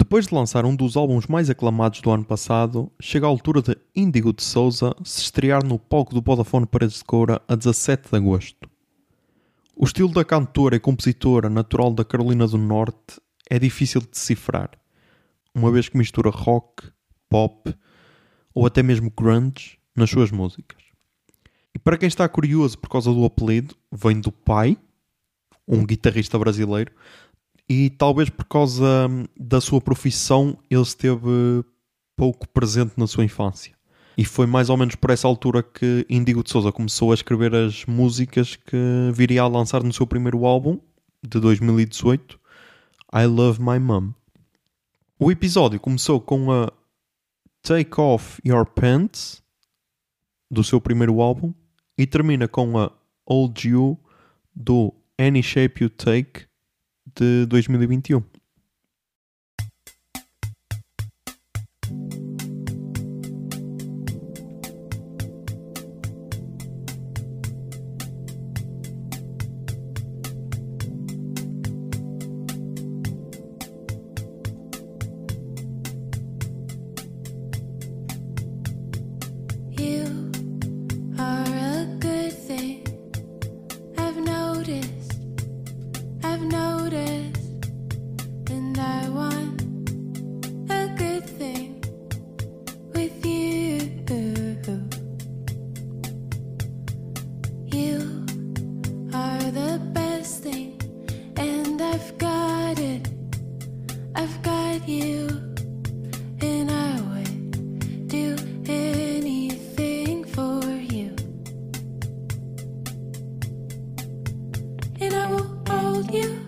Depois de lançar um dos álbuns mais aclamados do ano passado, chega a altura de Índigo de Souza se estrear no palco do Vodafone Paredes de Coura a 17 de agosto. O estilo da cantora e compositora natural da Carolina do Norte é difícil de decifrar, uma vez que mistura rock, pop ou até mesmo grunge nas suas músicas. E para quem está curioso por causa do apelido, vem do pai, um guitarrista brasileiro, e talvez por causa hum, da sua profissão ele esteve pouco presente na sua infância. E foi mais ou menos por essa altura que Indigo de Souza começou a escrever as músicas que viria a lançar no seu primeiro álbum, de 2018, I Love My Mom. O episódio começou com a Take Off Your Pants, do seu primeiro álbum, e termina com a Old You, do Any Shape You Take, de 2021. you.